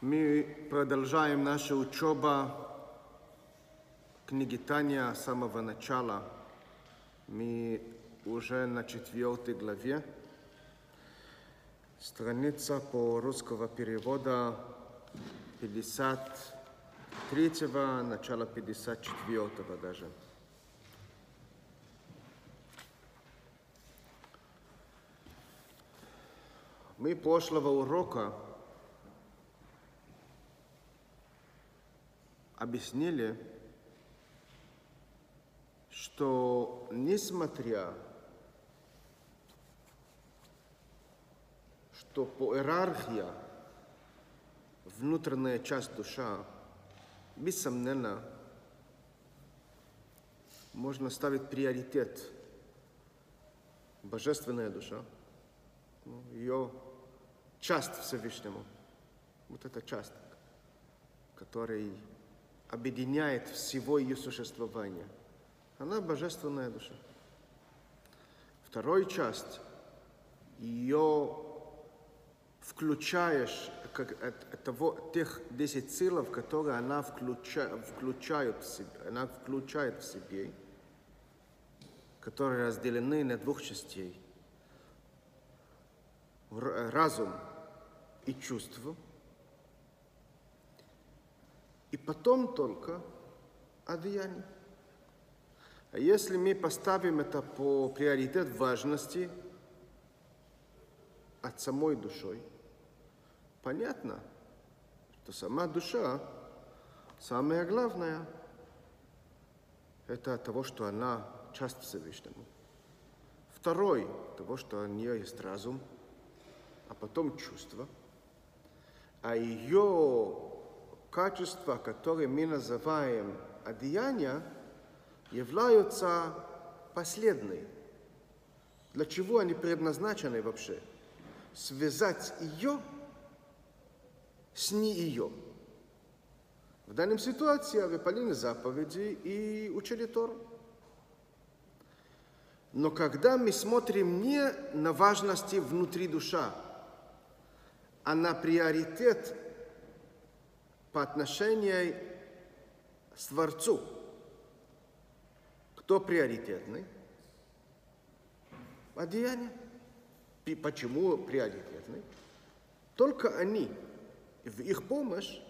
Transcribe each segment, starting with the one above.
Мы продолжаем нашу учебу книги Таня с самого начала. Мы уже на четвертой главе. Страница по русского перевода 53 начало 54 даже. Мы прошлого урока объяснили, что несмотря что по иерархии внутренняя часть душа, бессомненно, можно ставить приоритет божественная душа, ну, ее часть Всевышнему. Вот эта часть, которая объединяет всего ее существования. Она божественная душа. Вторая часть, ее включаешь, как, от, того, тех 10 силов, которые она включа, включает, в себе, она включает в себе, которые разделены на двух частей. Разум и чувство. И потом только одеяние. А если мы поставим это по приоритет важности от самой душой, понятно, что сама душа, самое главное, это от того, что она часть Всевышнему. Второй, того, что у нее есть разум, а потом чувство. А ее качества, которые мы называем одеяния, являются последней. Для чего они предназначены вообще? Связать ее с не ее. В данной ситуации выполнили заповеди и учили Тору. Но когда мы смотрим не на важности внутри душа, а на приоритет по отношению к Творцу, кто приоритетный? Одеяние. Почему приоритетный? Только они, в их помощь,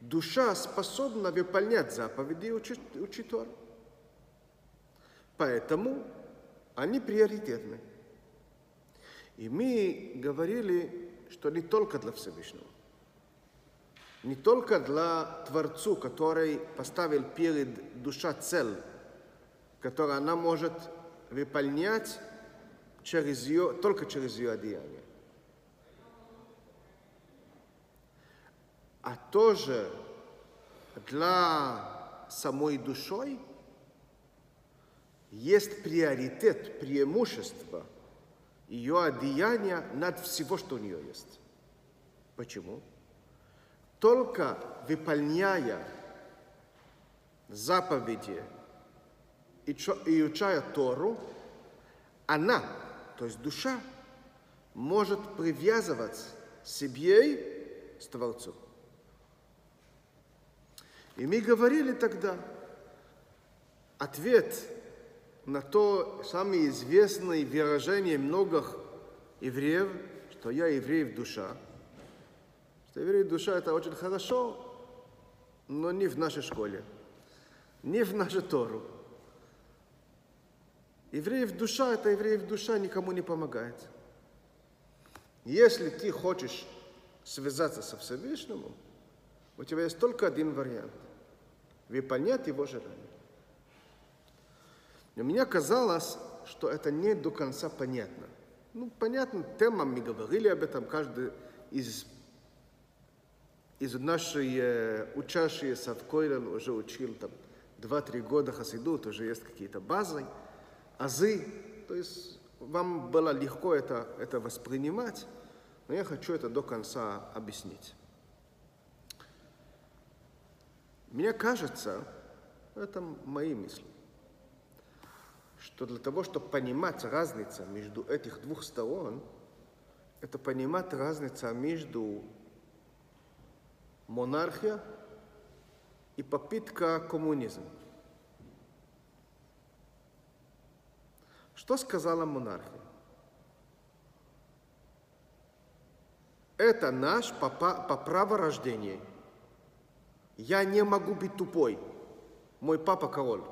душа способна выполнять заповеди и Тору. Поэтому они приоритетны. И мы говорили, что не только для Всевышнего, не только для Творцу, который поставил перед душа цель которое она может выполнять через ее, только через ее одеяние. А тоже для самой душой есть приоритет, преимущество ее одеяния над всего, что у нее есть. Почему? Только выполняя заповеди и учая Тору, она, то есть душа, может привязывать себе с Творцом. И мы говорили тогда, ответ на то самое известное выражение многих евреев, что я еврей в душа. Что еврей в душа это очень хорошо, но не в нашей школе, не в нашу Тору. Евреев душа, это евреев душа никому не помогает. Если ты хочешь связаться со Всевышним, у тебя есть только один вариант – выполнять его желание. Но мне казалось, что это не до конца понятно. Ну, понятно, тема, мы говорили об этом, каждый из, из нашей э, учащиеся в Койлен уже учил там 2-3 года хасидут, уже есть какие-то базы – азы, то есть вам было легко это, это воспринимать, но я хочу это до конца объяснить. Мне кажется, это мои мысли, что для того, чтобы понимать разницу между этих двух сторон, это понимать разницу между монархия и попытка коммунизм. Что сказала монархия? Это наш по, по праву рождения. Я не могу быть тупой. Мой папа король.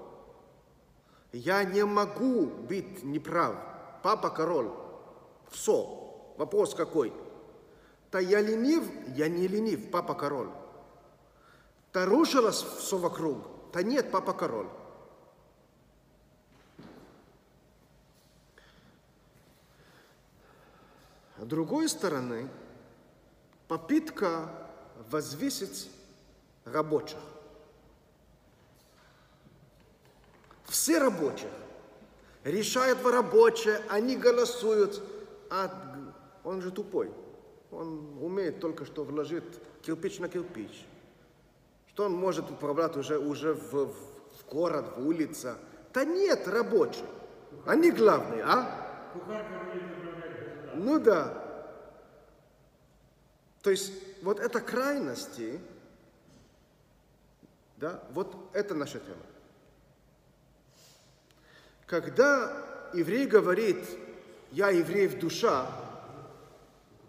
Я не могу быть неправ. Папа король. Все. Вопрос какой? Та я ленив, я не ленив, папа король. Та рушилось все вокруг. Та нет, папа король. С другой стороны, попытка возвысить рабочих. Все рабочие. Решают рабочие, они голосуют, а он же тупой. Он умеет только что вложить кирпич на кирпич. Что он может управлять уже, уже в, в, город, в улице? Да нет, рабочие. Они главные, а? Ну да. То есть вот это крайности, да, вот это наша тема. Когда еврей говорит, я еврей в душа,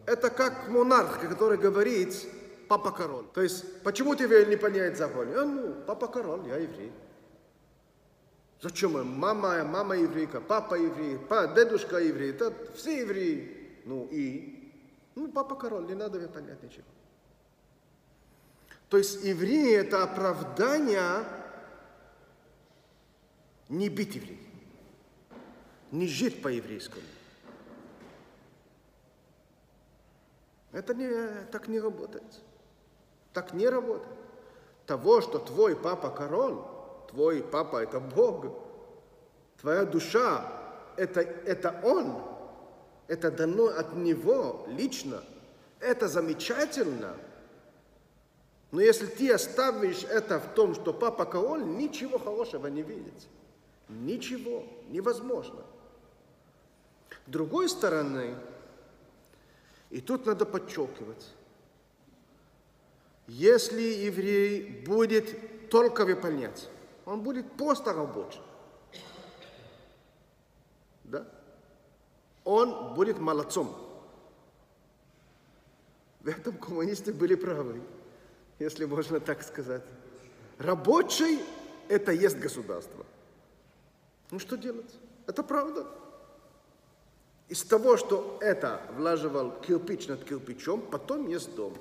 это как монарх, который говорит, папа король. То есть, почему еврей не понять закон? А, ну, папа король, я еврей. Зачем? Мама, мама еврейка, папа еврей, па, дедушка еврей, это все евреи. Ну и? Ну, папа король, не надо мне понять ничего. То есть евреи это оправдание не быть евреем, не жить по-еврейскому. Это не, так не работает. Так не работает. Того, что твой папа король, твой папа это Бог, твоя душа это, это Он, это дано от Него лично, это замечательно. Но если ты оставишь это в том, что папа король, ничего хорошего не видит. Ничего, невозможно. С другой стороны, и тут надо подчеркивать, если еврей будет только выполнять, он будет просто рабочим. Да? Он будет молодцом. В этом коммунисты были правы, если можно так сказать. Рабочий – это есть государство. Ну что делать? Это правда. Из того, что это влаживал кирпич над кирпичом, потом есть дом.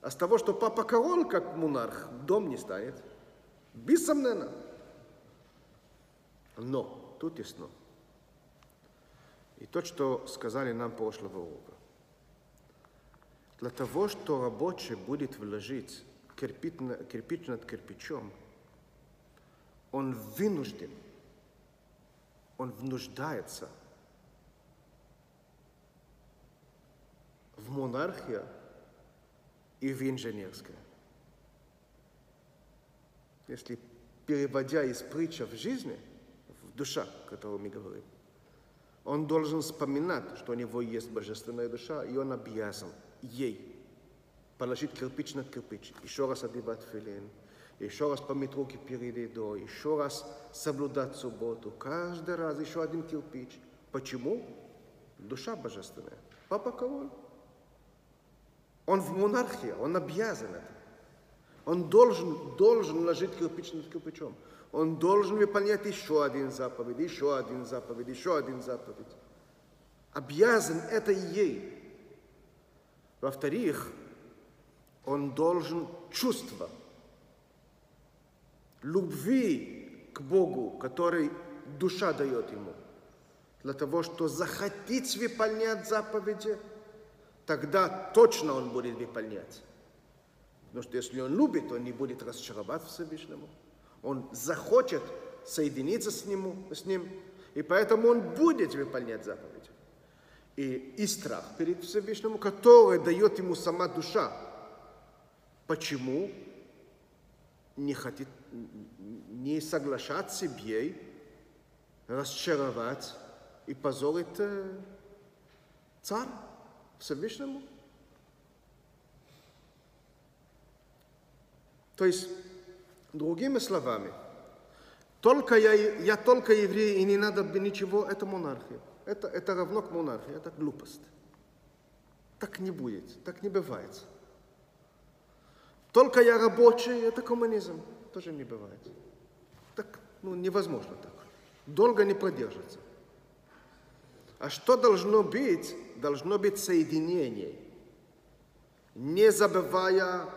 А с того, что папа король, как монарх, дом не станет. Бессомненно. Но, тут есть но. И то, что сказали нам прошлого урока. Для того, что рабочий будет вложить кирпич, кирпич над кирпичом, он вынужден, он внуждается – в монархия и в инженерская. Если переводя из притчи в жизни, в душа, о которой мы говорим, он должен вспоминать, что у него есть божественная душа, и он обязан ей положить кирпич над кирпич, еще раз одевать филин, еще раз помыть руки перед едой, еще раз соблюдать субботу, каждый раз еще один кирпич. Почему? Душа божественная. Папа король. Он в монархии, он обязан это. Он должен, должен ложить кирпич над кирпичом. Он должен выполнять еще один заповедь, еще один заповедь, еще один заповедь. Обязан это ей. Во-вторых, он должен чувство любви к Богу, который душа дает ему, для того, чтобы захотеть выполнять заповеди – тогда точно он будет выполнять. Потому что если он любит, он не будет разочаровать Всевышнему. Он захочет соединиться с ним, с ним и поэтому он будет выполнять заповедь. И, и страх перед Всевышним, который дает ему сама душа. Почему не хотит, не соглашаться себе расчаровать и позорить э, царь? Всевышнему. То есть, другими словами, только я, я только еврей, и не надо ничего, это монархия. Это, это равно к монархии, это глупость. Так не будет, так не бывает. Только я рабочий, это коммунизм. Тоже не бывает. Так ну, невозможно так. Долго не продержится. А что должно быть? Должно быть соединение. Не забывая,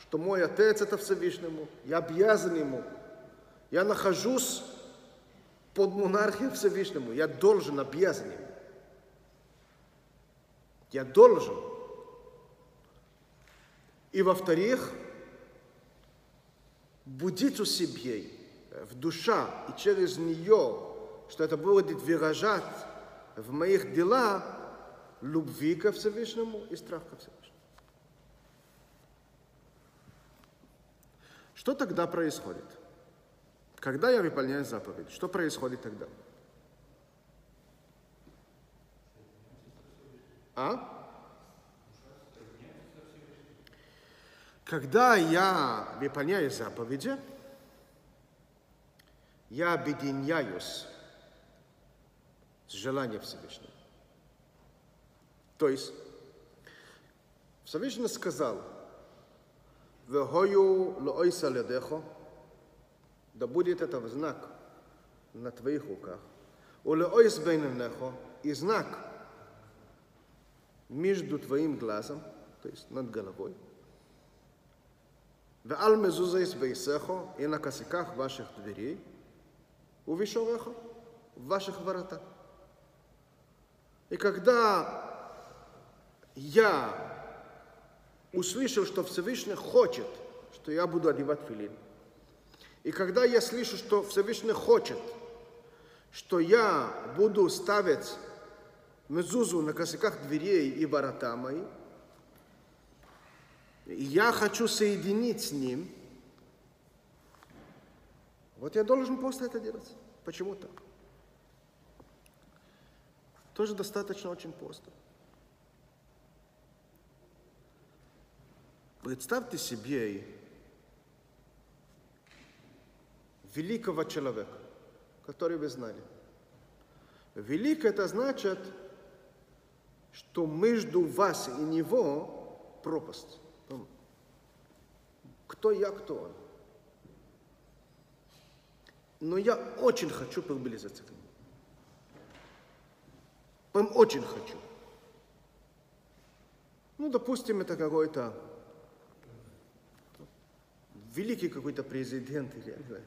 что мой Отец это Всевышнему, я обязан Ему. Я нахожусь под монархией Всевышнему. Я должен, обязан Ему. Я должен. И во-вторых, будить у себя в душа и через нее, что это будет выражать в моих делах любви ко Всевышнему и страх ко Всевышнему. Что тогда происходит? Когда я выполняю заповедь, что происходит тогда? А? Когда я выполняю заповеди, я объединяюсь с желанием Всевышнего. То есть, Всевышний сказал, «Вехою лоойса ледехо», да будет это в знак на твоих руках, «Улеойс бейненехо» и знак между твоим глазом, то есть над головой, ועל מזוזייס бейсехо и на косяках ваших дверей, у вишореха, в ваших воротах. И когда я услышал, что Всевышний хочет, что я буду одевать филин, и когда я слышу, что Всевышний хочет, что я буду ставить мезузу на косяках дверей и ворота мои, и я хочу соединить с ним, вот я должен просто это делать. Почему так? Тоже достаточно очень просто. Представьте себе великого человека, который вы знали. Велик это значит, что между вас и него пропасть. Кто я, кто он. Но я очень хочу приблизиться к нему. Прям очень хочу. Ну, допустим, это какой-то великий какой-то президент или я.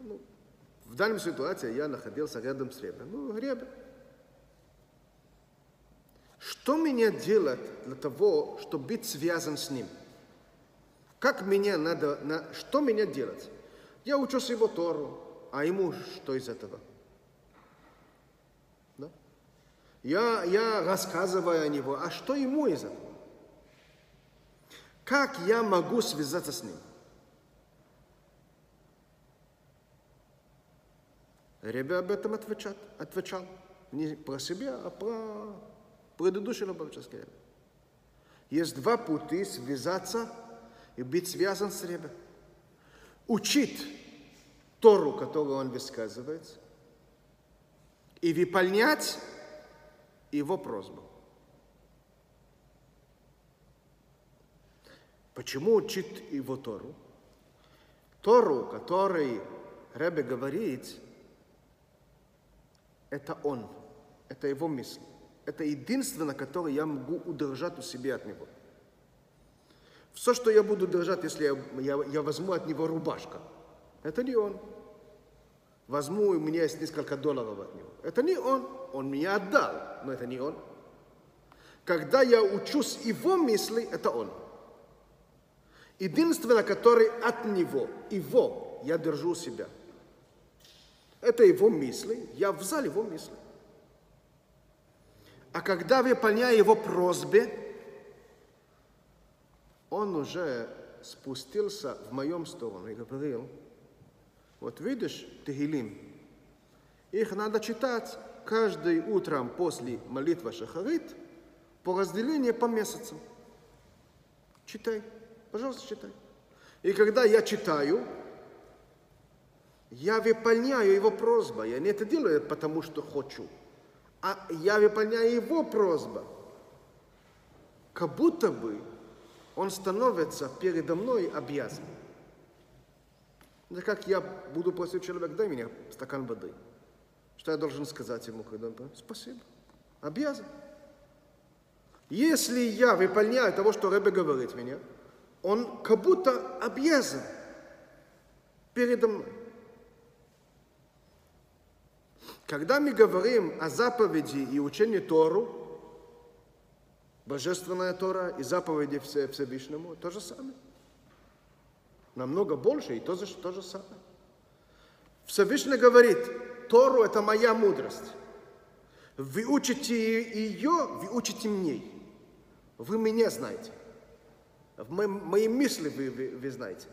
Ну, в данной ситуации я находился рядом с Ребе. Ну, Ребе. Что мне делать для того, чтобы быть связан с ним? Как мне надо, на, что мне делать? Я учусь его Тору, а ему что из этого? Я, я рассказываю о него, а что ему из этого? Как я могу связаться с ним? Ребя об этом отвечал, отвечал. Не про себя, а про предыдущий Лобовический Ребе. Есть два пути связаться и быть связан с Ребе. Учить Тору, которую он высказывает, и выполнять его просьбу. Почему учит его Тору? Тору, который Ребе говорит, это он, это его мысль. Это единственное, которое я могу удержать у себя от него. Все, что я буду держать, если я, я, я возьму от него рубашка, это не он. Возьму, у меня есть несколько долларов от него. Это не он. Он меня отдал, но это не он. Когда я учусь его мысли, это он. Единственное, который от него, его, я держу себя. Это его мысли, я взял его мысли. А когда выполняю его просьбе, он уже спустился в моем сторону и говорил, вот видишь, Тегилим, их надо читать каждый утром после молитвы Шахарит по разделению по месяцам. Читай. Пожалуйста, читай. И когда я читаю, я выполняю его просьбу. Я не это делаю потому, что хочу. А я выполняю его просьбу. Как будто бы он становится передо мной обязан. Это как я буду просить человека, дай мне стакан воды. Что я должен сказать ему, когда он Спасибо. Обязан. Если я выполняю того, что Рэбе говорит мне, он как будто обязан передо мной. Когда мы говорим о заповеди и учении Тору, Божественная Тора и заповеди Всевышнему, то же самое. Намного больше и то же, то же самое. Всевышний говорит, Тору – это моя мудрость. Вы учите ее, вы учите мне. Вы меня знаете. Мои, мои мысли вы, вы, вы знаете.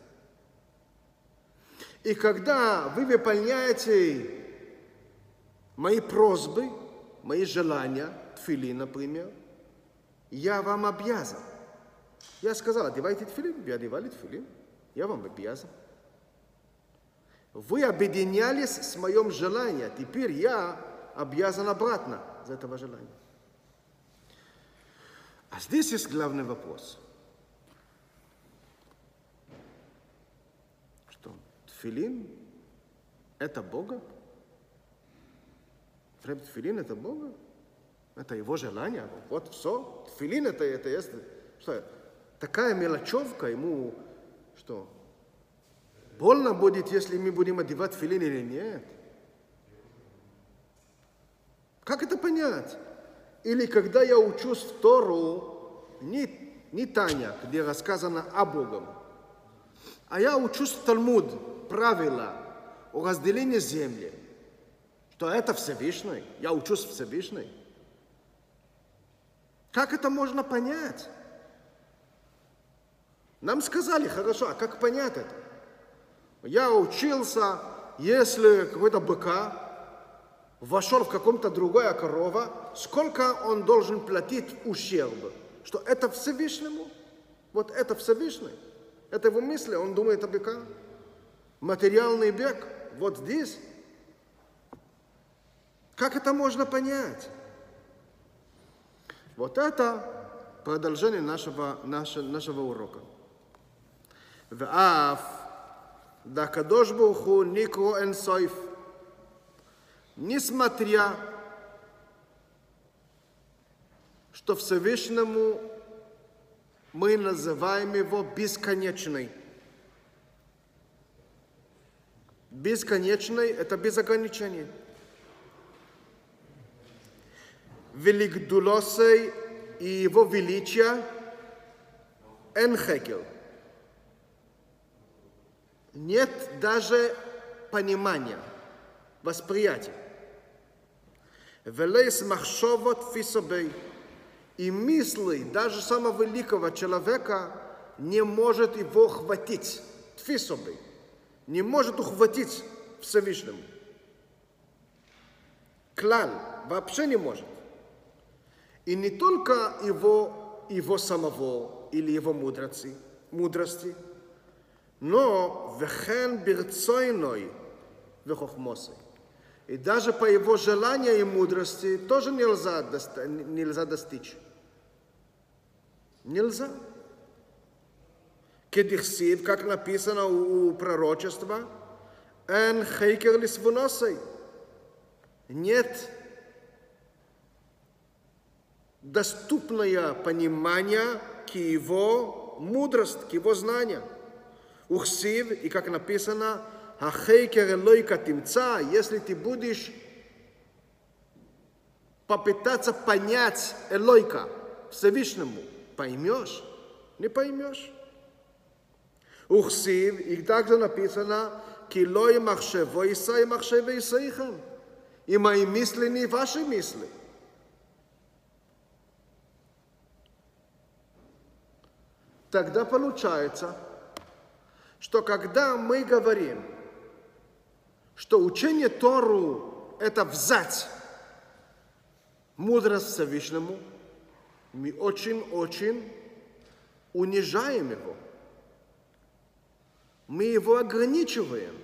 И когда вы выполняете мои просьбы, мои желания, тфили, например, я вам обязан. Я сказал, одевайте тфилин, вы одевали тфилин, я вам обязан. Вы объединялись с моим желанием, теперь я обязан обратно за этого желания. А здесь есть главный вопрос. Что тфилин – это Бога? Тфилин – это Бога? Это его желание. Вот все. Тфилин это, это есть. Что, такая мелочевка ему, что больно будет, если мы будем одевать филин или нет. Как это понять? Или когда я учусь в Тору, не, не Таня, где рассказано о Богом, а я учусь в Талмуд, правила о разделении земли, что это Всевышний, я учусь Всевышний. Как это можно понять? Нам сказали, хорошо, а как понять это? Я учился, если какой-то быка вошел в каком-то другая корова, сколько он должен платить ущерб? Что это Всевышнему? Вот это Всевышний. Это его мысли, он думает о быка. Материальный бег, вот здесь. Как это можно понять? Вот это продолжение нашего, нашего, нашего урока. ואף да Кадош Буху Нико Энсойф, несмотря что Всевышнему мы называем его бесконечный. Бесконечный – это без ограничений. Велик и его величие – Энхекел – нет даже понимания, восприятия. Велейс махшовот фисобей. И мысли даже самого великого человека не может его хватить. Тфисобей. Не может ухватить Всевышнему. Клал вообще не может. И не только его, его самого или его мудрости, мудрости, но вехен бирцойной вехохмосой. И даже по его желанию и мудрости тоже нельзя, нельзя достичь. Нельзя. Кедихсид, как написано у пророчества, эн хейкер лисвуносой. Нет доступное понимание к его мудрости, к его знанию. Ухсив, и как написано, Ахейкер Элойка Тимца, если ты будешь попытаться понять Элойка Всевышнему, поймешь? Не поймешь. Ухсив, и также написано, Килой махшево Исай махшево Исаихан. И мои мысли не ваши мысли. Тогда получается, что когда мы говорим, что учение Тору – это взять мудрость Всевышнему, мы очень-очень унижаем его. мы его ограничиваем.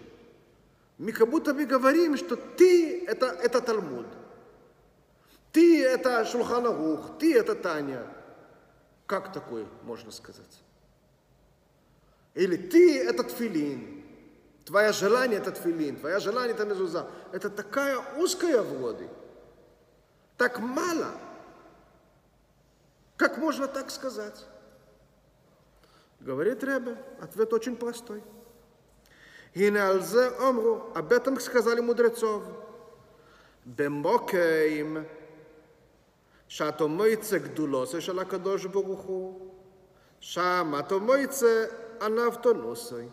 Мы как будто бы говорим, что ты это, это Талмуд. Ты это Шулханарух, ты это Таня. Как такое можно сказать? Или ты – этот филин, твое желание – этот филин, твое желание – это мезуза. Это такая узкая в. Так мало. Как можно так сказать? Говорит Ребе, ответ очень простой. И на алзе омру, об этом сказали мудрецов. Бемокейм, шато мойце гдулосе шалакадош Баруху, шамато мойце анавтоносой.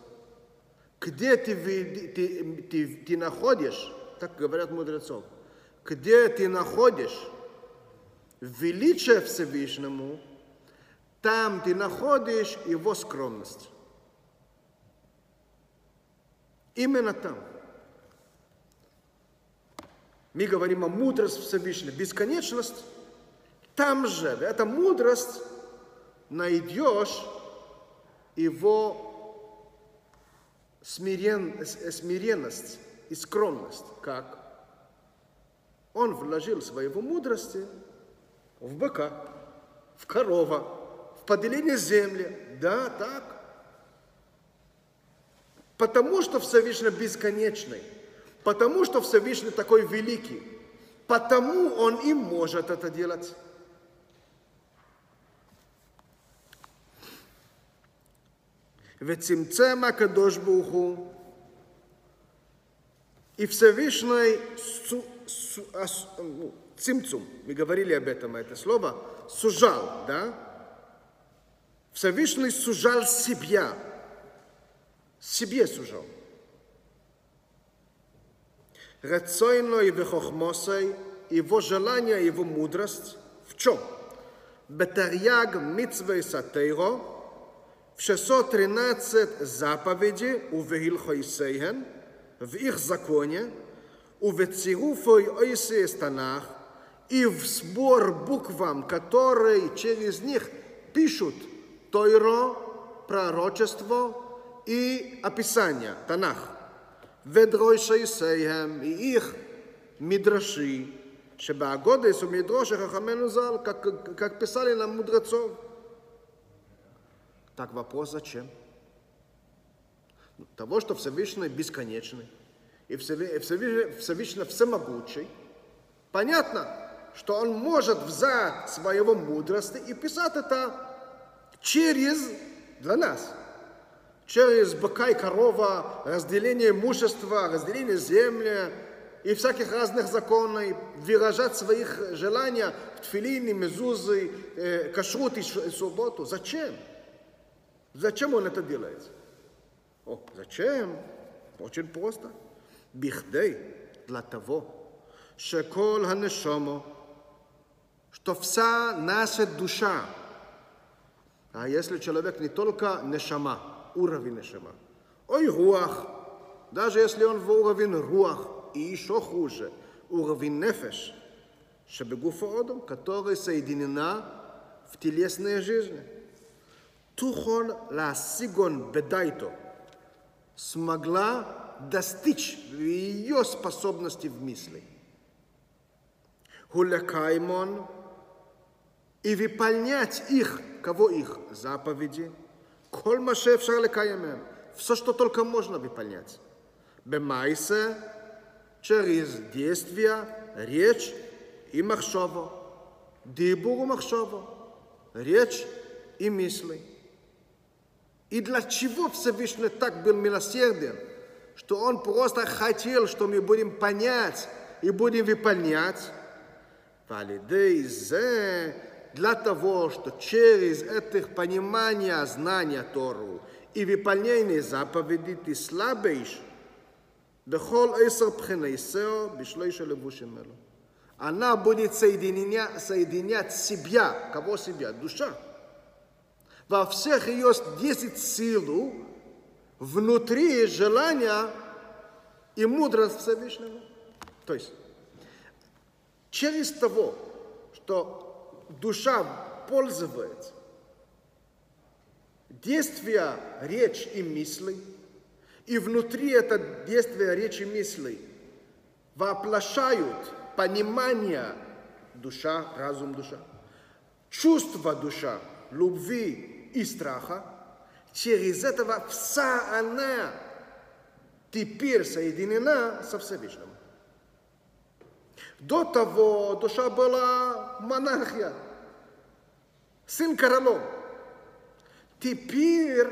Где ты, ты, ты, ты находишь, так говорят мудрецов, где ты находишь величие Всевышнему, там ты находишь его скромность. Именно там. Мы говорим о мудрости Всевышнего, бесконечность. Там же, эта мудрость найдешь его смирен, смиренность и скромность. Как? Он вложил своего мудрости в быка, в корова, в поделение земли. Да, так. Потому что Всевышний бесконечный, потому что Всевышний такой великий, потому Он и может это делать. וצמצם הקדוש ברוך הוא, и Всевышний су, су, ас, ну, цимцум, мы говорили об этом, это слово, сужал, да? Всевышний сужал себя, себе сужал. Рацойной вехохмосой, его желание, его мудрость в чем? Бетарьяг митцвей сатейро, в 613 заповеди у Вегилхойсейген, в их законе, у Вецеруфой Ойсеес Танах и в сбор буквам, которые через них пишут Тойро, пророчество и описание, Танах. Ведрой Шейсейхем и их Мидраши, Шебаагодес у Мидроши Хахамену Зал, как, как писали нам мудрецов. Так вопрос зачем? Того, что Всевышний бесконечный, и Всевышний, всемогучий, понятно, что он может взять своего мудрости и писать это через для нас – через быка и корова, разделение имущества, разделение земли и всяких разных законов, выражать своих желаний в тфилине, мезузы, э, кашрут и субботу. Зачем? Зачем он это делает? О, зачем? Очень просто. Бихдей для того, шекол ханешомо, что вся наша душа, а если человек не только нешама, уровень нешама. Ой, руах, даже если он в уровень руах, и еще хуже, уровень нефеш, шебегуфа одом, которая соединена в телесной жизни. Тухон Ласигон Бедайто смогла достичь ее способности в мысли. Хулекаймон и выполнять их, кого их заповеди, Кольмаше в Шарлекаемем, все, что только можно выполнять. Бемайсе через действия, речь и махшово. Дибуру махшово. Речь и мысли. И для чего Всевышний так был милосерден? Что Он просто хотел, что мы будем понять и будем выполнять. Для того, что через это понимание знания Тору и выполнение заповедей ты слабеешь, בכל עשר בחני סאו בשלושה она будет соединять, соединять себя, кого себя? Душа. Во всех ее десять сил внутри желания и мудрость Всевышнего. То есть, через того, что душа пользуется действия, речь и мысли, И внутри это действие речи мыслей воплощают понимание душа, разум душа, чувство душа, любви и страха. Через этого вся она теперь соединена со Всевышним. До того душа была монархия, сын королем. Теперь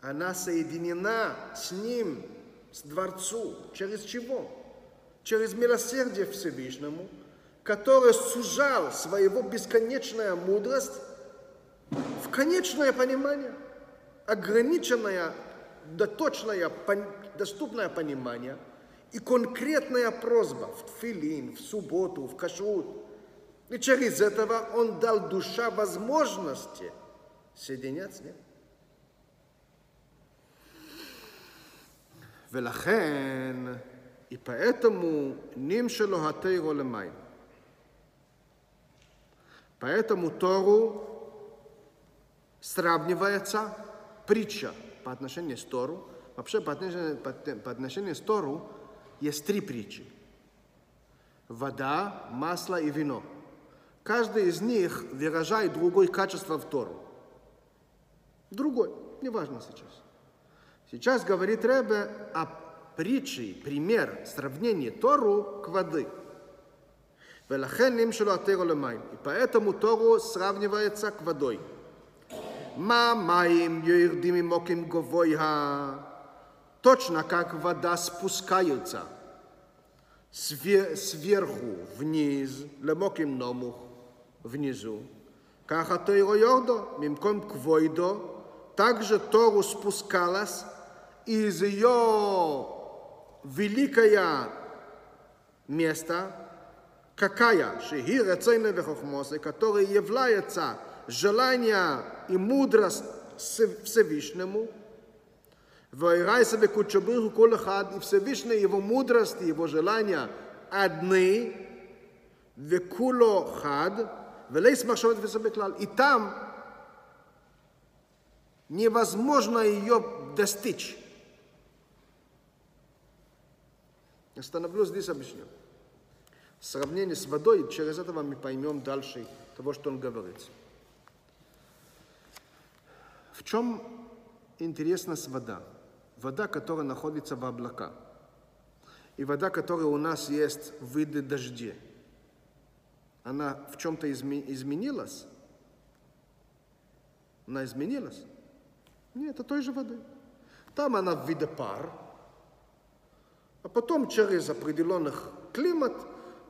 она соединена с ним, с дворцу. Через чего? Через милосердие Всевышнему, который сужал своего бесконечная мудрость в конечное понимание, ограниченное, доточное, доступное понимание и конкретная просьба в тфилин, в субботу, в кашрут. И через этого он дал душа возможности соединяться с ним. ולכן, и поэтому ним התירו למים. Поэтому Тору сравнивается притча по отношению к Тору. Вообще, по отношению, по, по отношению к Тору есть три притчи. Вода, масло и вино. Каждый из них выражает другое качество в Тору. Другой, неважно сейчас. Сейчас говорит Ребе о притче, пример, сравнение Тору к воды. И поэтому Тору сравнивается к водой. מה מים יורדים ממוקים גבוה? Точно как вода спускается сверху вниз, למוקים נמוך, внизу. ככה תוירו יורדו, ממקום כבוידו, также Тору спускалась из ее великое место, какая, шехи рецейна вехохмосы, которая является желание и мудрость Всевышнему, Вайрайса векучабриху колахад, и Всевышний, его мудрость, его желания одни, векуло хад, велейс махшават весабеклал. И там невозможно ее достичь. Остановлюсь здесь, объясню. Сравнение с водой, через это мы поймем дальше того, что он говорит. В чем интересность вода? Вода, которая находится в облаках. И вода, которая у нас есть в виде дождя. Она в чем-то изменилась? Она изменилась? Нет, это той же воды. Там она в виде пар, а потом через определенных климат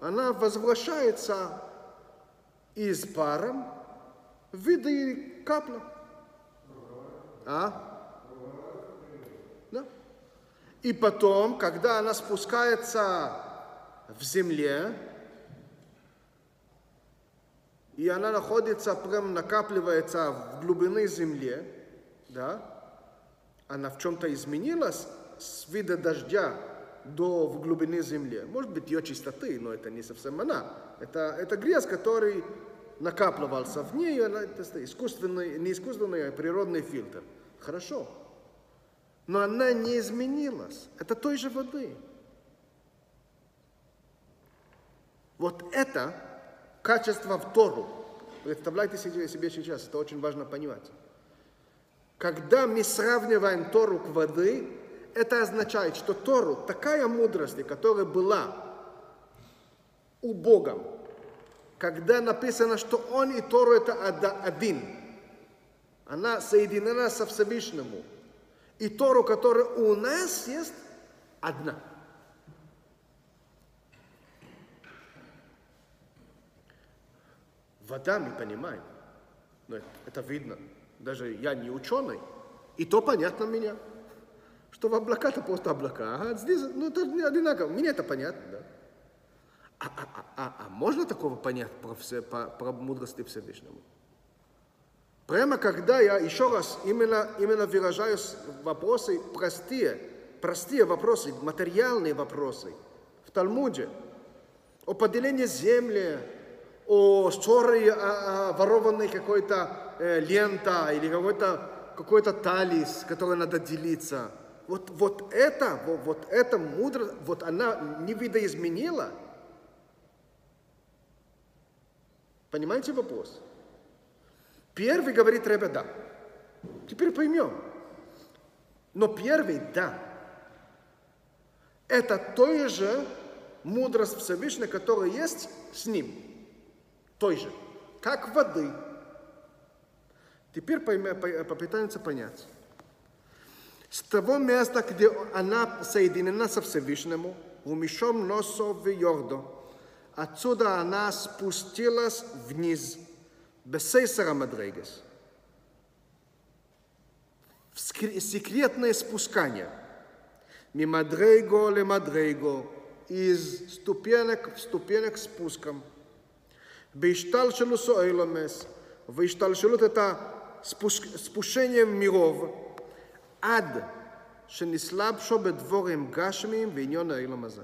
она возвращается из паром в виде капли. А? Да. И потом, когда она спускается в земле, и она находится, прям накапливается в глубине земли, да, она в чем-то изменилась с вида дождя до в глубине земли. Может быть, ее чистоты, но это не совсем она. Это, это грязь, который накапливался в ней, это искусственный, не искусственный, а природный фильтр. Хорошо. Но она не изменилась. Это той же воды. Вот это качество в Тору. Представляете себе, сейчас, это очень важно понимать. Когда мы сравниваем Тору к воды, это означает, что Тору такая мудрость, которая была у Бога, когда написано, что Он и Тору это один, она соединена со Всевышнему. И Тору, которая у нас есть, одна. Вода, мы понимаем, но это видно. Даже я не ученый, и то понятно меня что в облака-то просто облака, а здесь, ну, это одинаково. Мне это понятно, да. А, а, а, а, а можно такого понять про, все, про, про мудрости Всевышнему? Прямо когда я еще раз именно, именно выражаю вопросы простые, простые вопросы, материальные вопросы в Талмуде, о поделении земли, о ссоре о, о ворованной какой-то э, лента или какой-то какой-то талис, который надо делиться. Вот, вот это, вот, вот эта мудрость, вот она не видоизменила. Понимаете вопрос? Первый говорит Ребе да. Теперь поймем. Но первый да. Это той же мудрость Всевышнего, которая есть с ним. Той же. Как воды. Теперь попытаемся понять. С того места, где она соединена со Всевышнему, у Мишом Носов и Йордо, отсюда она спустилась вниз, Бесейсера Мадрейгес. Секретное спускание. Мимадрейго ле мадрейго, из ступенек в ступенек спуском. Бейшталшелу соэйломес, והשתלשלות это спущение миров, עד שנסלבשו בדבורים גשמיים ועניון האילום הזה.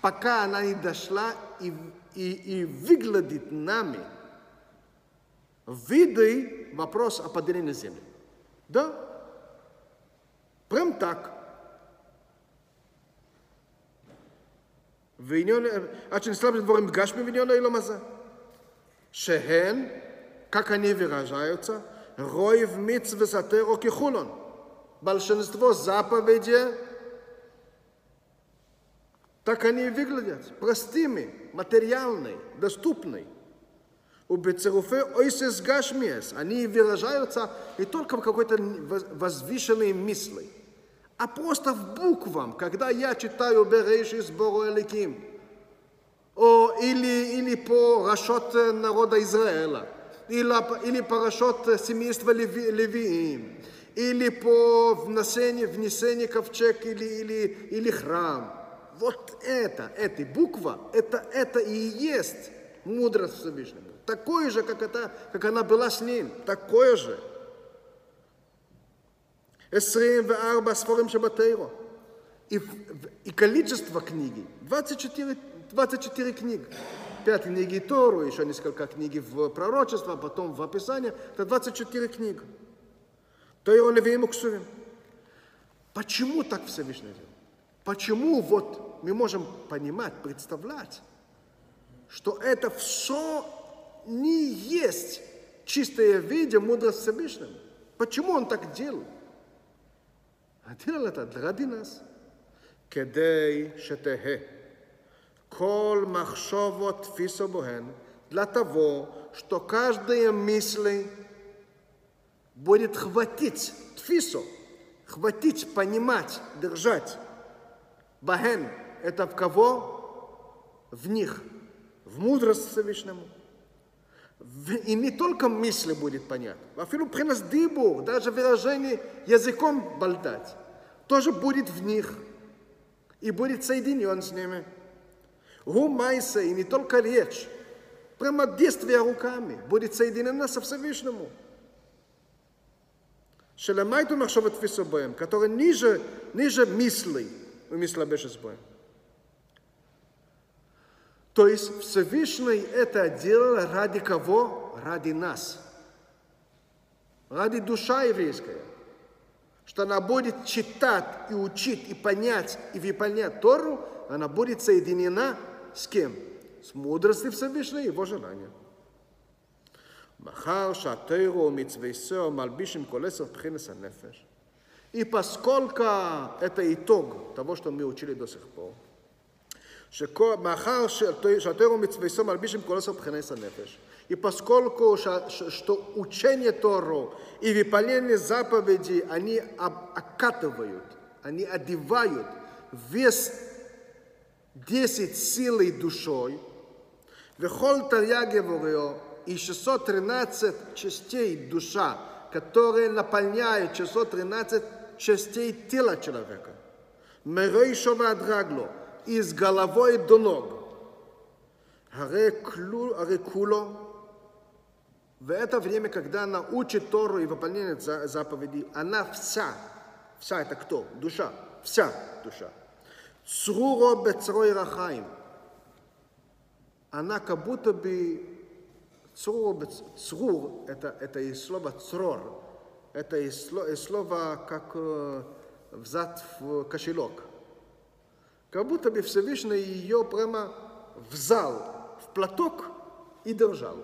Пока она не дошла и, и, и выглядит нами виды вопрос о поделении земли. Да? Прям так. ועניון, עד שנסלב לדבורים גשמי ועניון האילום הזה. שהן, как они выражаются, роев митцвы сатеро кихулон. Большинство заповедей так они и выглядят. Простыми, материальные, доступные. У бецеруфе ойсес гашмиес. Они выражаются не только в какой-то возвышенной мысли, а просто в буквам, когда я читаю Береши сбору Эликим, о, или, или по Рашот народа Израиля, или, или по Рашот семейства Леви, Левиим, или по внесению, внесению ковчег или, или, или храм Вот это, эта буква, это, это и есть мудрость Всевышнего. Такое же, как, это, как она была с ним, такое же. 24 ספרים שבתירו. И, и количество книги, 24, 24 книг. Пять книги Тору, еще несколько книг в пророчество, потом в описание. Это 24 книг. Тойро Левиим Уксувим. Почему так Всевышний делал? Почему вот мы можем понимать, представлять, что это все не есть чистое виде мудрость Всевышнего? Почему он так делал? הדין это ради нас. כדי שתהא כל מחשבות תפיסו בהן, для того, что каждая мысль будет хватить тфису, хватить, понимать, держать. Бахен – это в кого? В них, в мудрость Всевышнему. И не только мысли будет понятно. Афилу принес дибу, даже выражение языком болтать, тоже будет в них и будет соединен с ними. Гумайса, и не только речь, прямо действие руками будет соединено со Всевышнему. Шелемайту махшават фисобоем, который ниже, ниже мыслей у мыслабешесбоем. То есть Всевышний это делал ради кого? Ради нас. Ради душа еврейская. Что она будет читать и учить, и понять, и выполнять Тору, она будет соединена с кем? С мудростью Всевышнего и его желанием. מאחר שהתוירו ומצוויסו מלבישים כל עשר בחינס הנפש. И поскольку это итог того, что мы учили до сих пор, מאחר שהתוירו ומצוויסו מלבישים כל עשר בחינס הנפש, и поскольку что учение Тору и выполнение заповедей, они окатывают, они одевают вес 10 силой душой, вехол тарья говорил, и 613 частей душа, которые наполняют 613 частей тела человека. Мерейшова адрагло, из головой до ног. Аре куло, в это время, когда она учит Тору и выполняет заповеди, она вся, вся это кто? Душа, вся душа. Цруро бецрой рахаим. Она как будто бы Црур, црур это, это из слова црор. Это из слова, как э, взад в кошелек. Как будто бы Всевышний ее прямо взял в платок и держал.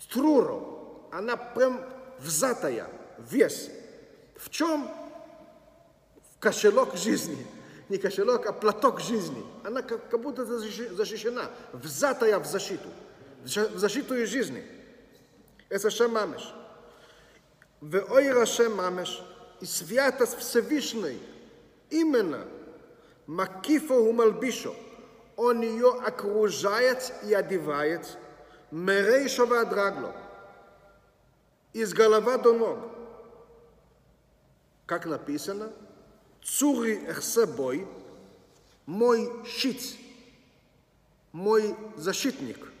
Струру, она прям взатая, вес. В чем? В кошелек жизни. Не кошелек, а платок жизни. Она как, как будто защищ- защищена, взатая в защиту. В защ- в защиту ее жизни. Это Шем Мамеш. Веойра Шем Мамеш. И святость Всевышней. Именно. Макифо Умальбишо. Он ее окружает и одевает. Мерейшова Драгло. Из голова до ног. Как написано, Цури Эхсебой, мой щит, мой защитник,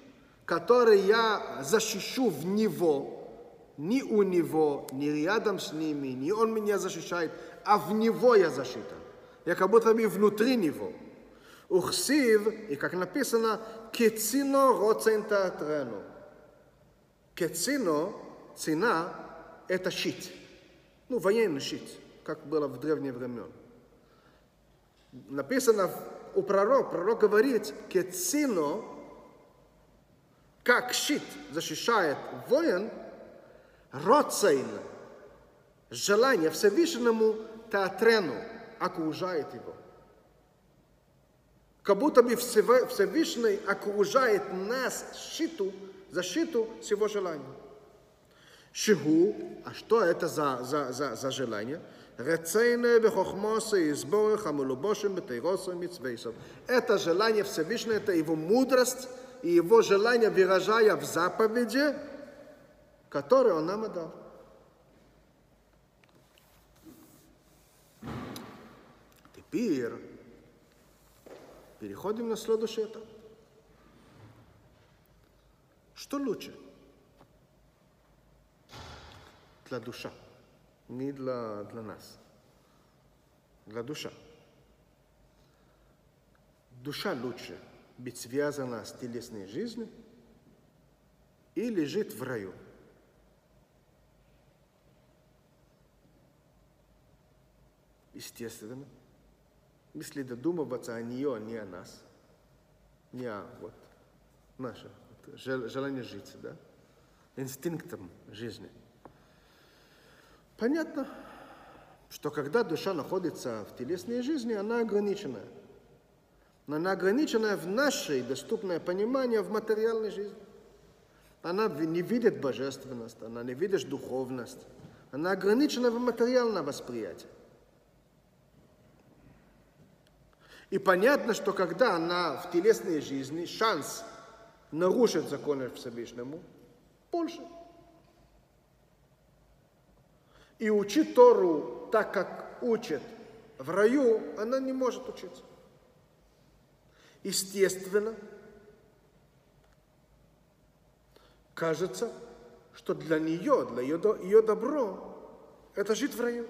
который я защищу в него, не у него, не рядом с ними, не он меня защищает, а в него я защита. Я как будто бы внутри него. Ухсив, и как написано, кецино роцен театрену. Кецино, цена, это щит. Ну, военный щит, как было в древние времена. Написано у пророка, пророк говорит, кецино, как щит защищает воин, роцейн, желание Всевышнему театрену окружает его. Как будто бы Всевышний окружает нас щиту, защиту с его желанием. Шигу, а что это за, за, за, за желание? Рецейне бехохмосе изборах амулубошим бетейросом митцвейсом. Это желание Всевышнего, это его мудрость и его желание, выражая в заповеди, которые он нам дал. Теперь переходим на следующий этап. Что лучше? Для душа, не для, для нас. Для душа. Душа лучше быть связана с телесной жизнью или жить в раю. Естественно, если додумываться о нее, а не о нас, не о вот, наше вот, жел- желание жить, да, инстинктом жизни. Понятно, что когда душа находится в телесной жизни, она ограниченная. Но она ограниченная в нашей доступное понимание в материальной жизни. Она не видит божественность, она не видит духовность. Она ограничена в материальном восприятии. И понятно, что когда она в телесной жизни, шанс нарушить законы Всевышнему больше. И учить Тору так, как учит в раю, она не может учиться. Естественно, кажется, что для нее, для ее, ее добро, это жить в раю.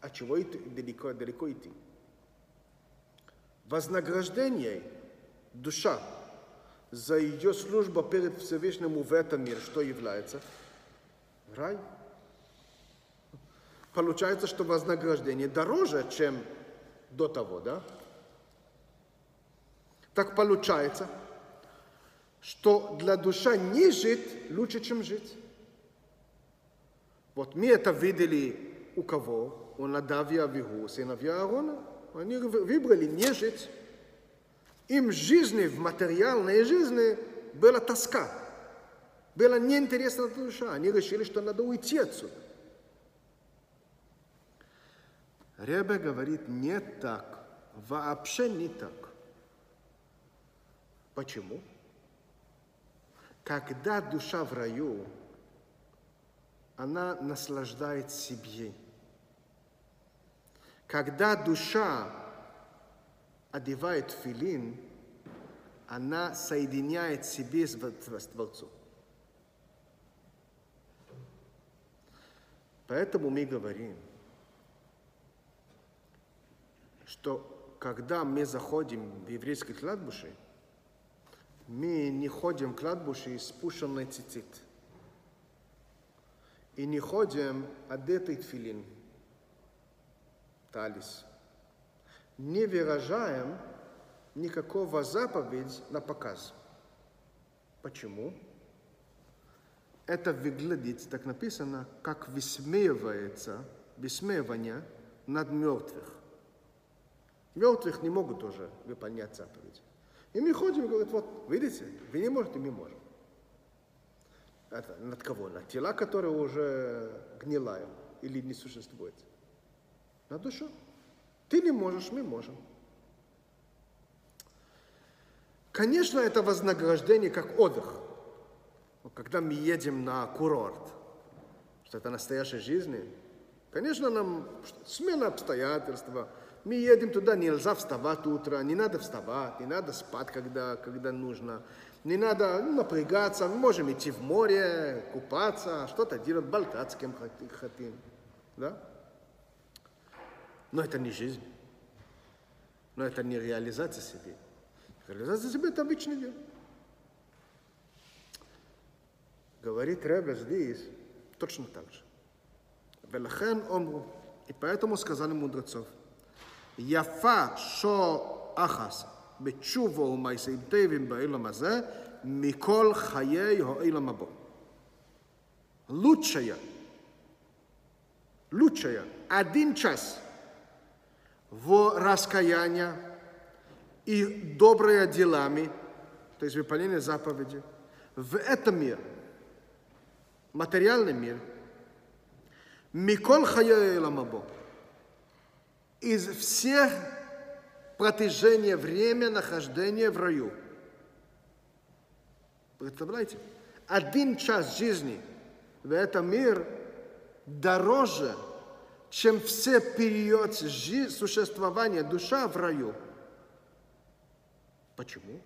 А чего идти, далеко, далеко идти? Вознаграждение душа за ее службу перед Всевышним в этом мире, что является? Рай. Получается, что вознаграждение дороже, чем до того, да? Так получается, что для душа не жить лучше, чем жить. Вот мы это видели у кого? У Надавия Авигу, сыновья Аарона. Они выбрали не жить. Им жизни в материальной жизни была тоска. Было неинтересно для душа. Они решили, что надо уйти отсюда. Ребе говорит, не так. Вообще не так. Почему? Когда душа в раю, она наслаждает себе. Когда душа одевает филин, она соединяет себе с Тв- с Творцом. Поэтому мы говорим, что когда мы заходим в еврейское кладбище, мы не ходим в кладбище из спущенной цицит. и не ходим одетый тфилин, талис. Не выражаем никакого заповедь на показ. Почему? Это выглядит, так написано, как высмеивается, высмеивание над мертвых. Мертвых не могут тоже выполнять заповедь. И мы ходим и говорим, вот, видите, вы не можете, мы можем. Это над кого? Над тела, которые уже гнилая или не существует. На душу. Ты не можешь, мы можем. Конечно, это вознаграждение как отдых. Когда мы едем на курорт, что это настоящая жизнь, конечно, нам смена обстоятельств. Мы едем туда, нельзя вставать утро, не надо вставать, не надо спать, когда, когда нужно. Не надо ну, напрягаться, мы можем идти в море, купаться, что-то делать, болтать с кем хотим. Да? Но это не жизнь. Но это не реализация себе. Реализация себя – это обычное дело. Говорит Ребе здесь точно так же. Велахен омру. И поэтому сказали мудрецов. Яфа шо ахас бечува умайсим тевим баилам азе микол хаей хоилам або. Лучшая, лучшая, один час – в раскаяние и добрые делами, то есть выполнение заповеди, в этом мире, материальный мир, Микол Хаяй Ламабо, из всех протяжения время нахождения в раю. Представляете? Один час жизни в этом мир дороже, чем все период существования душа в раю. Почему?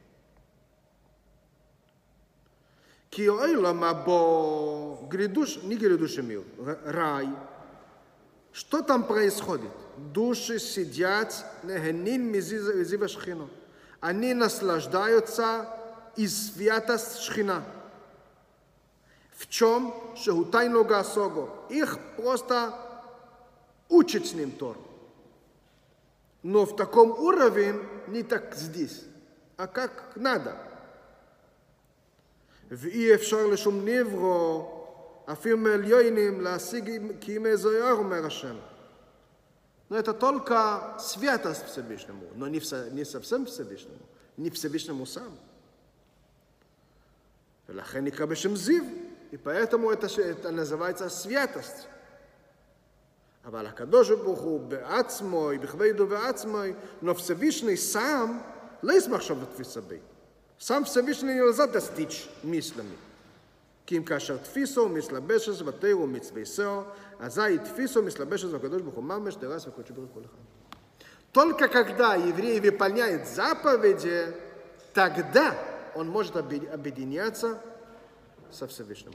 Киоэйла грядуш, не грядущий мир, рай. Что там происходит? души сидят, нехенин мизива шхину. Они наслаждаются из святость шхина. В чем? Шехутайну гасого. Их просто учат с ним Тору. Но в таком уровне не так здесь, а как надо. ואי אפשר לשום נברו, אפילו מעליונים, להשיג כי אם איזו אומר השם. Но это только святость Всевышнему, но не, все, не совсем Всевышнему, не Всевышнему сам. ולכן נקרא בשם זיו, и поэтому это, это называется святость. אבל הקדוש ברוך הוא בעצמו, בכבדו בעצמו, но Всевышний сам לא ישמח עכשיו לתפיסה בי. сам Всевышний нельзя достичь мыслями. כי אם כאשר תפיסו מתלבשת בתירו ומצוויסו, אזי תפיסו מתלבשת בקדוש ברוך הוא ממש דרס וקודש ברוך כל אחד. Только когда еврей выполняет заповеди, тогда он может объединяться со Всевышним.